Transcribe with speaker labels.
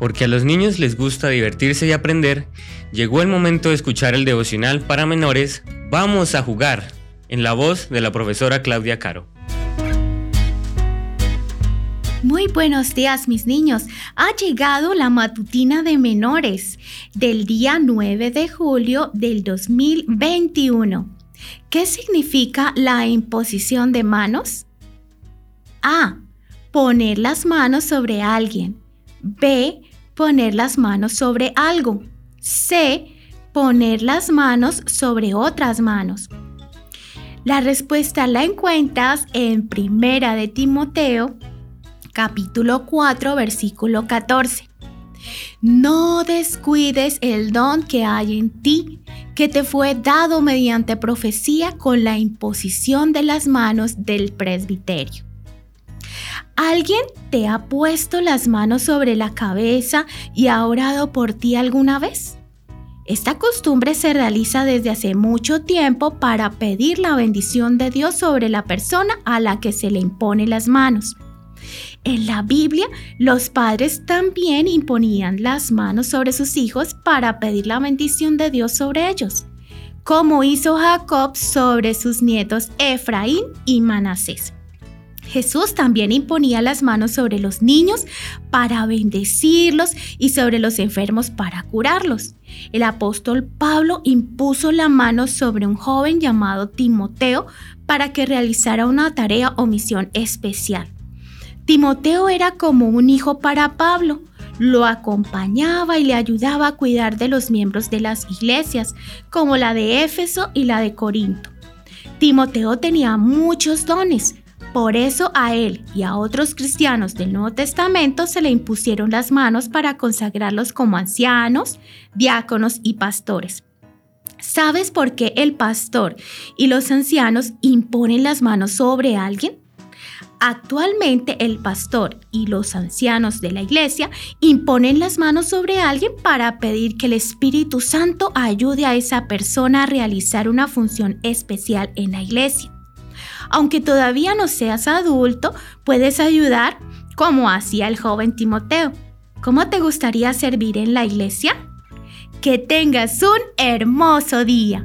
Speaker 1: porque a los niños les gusta divertirse y aprender, llegó el momento de escuchar el devocional para menores Vamos a jugar, en la voz de la profesora Claudia Caro.
Speaker 2: Muy buenos días mis niños. Ha llegado la matutina de menores del día 9 de julio del 2021. ¿Qué significa la imposición de manos? A. Poner las manos sobre alguien. B. Poner las manos sobre algo. C. Poner las manos sobre otras manos. La respuesta la encuentras en Primera de Timoteo, capítulo 4, versículo 14. No descuides el don que hay en ti, que te fue dado mediante profecía con la imposición de las manos del presbiterio. ¿Alguien te ha puesto las manos sobre la cabeza y ha orado por ti alguna vez? Esta costumbre se realiza desde hace mucho tiempo para pedir la bendición de Dios sobre la persona a la que se le impone las manos. En la Biblia, los padres también imponían las manos sobre sus hijos para pedir la bendición de Dios sobre ellos, como hizo Jacob sobre sus nietos Efraín y Manasés. Jesús también imponía las manos sobre los niños para bendecirlos y sobre los enfermos para curarlos. El apóstol Pablo impuso la mano sobre un joven llamado Timoteo para que realizara una tarea o misión especial. Timoteo era como un hijo para Pablo. Lo acompañaba y le ayudaba a cuidar de los miembros de las iglesias, como la de Éfeso y la de Corinto. Timoteo tenía muchos dones, por eso a él y a otros cristianos del Nuevo Testamento se le impusieron las manos para consagrarlos como ancianos, diáconos y pastores. ¿Sabes por qué el pastor y los ancianos imponen las manos sobre alguien? Actualmente el pastor y los ancianos de la iglesia imponen las manos sobre alguien para pedir que el Espíritu Santo ayude a esa persona a realizar una función especial en la iglesia. Aunque todavía no seas adulto, puedes ayudar como hacía el joven Timoteo. ¿Cómo te gustaría servir en la iglesia? Que tengas un hermoso día.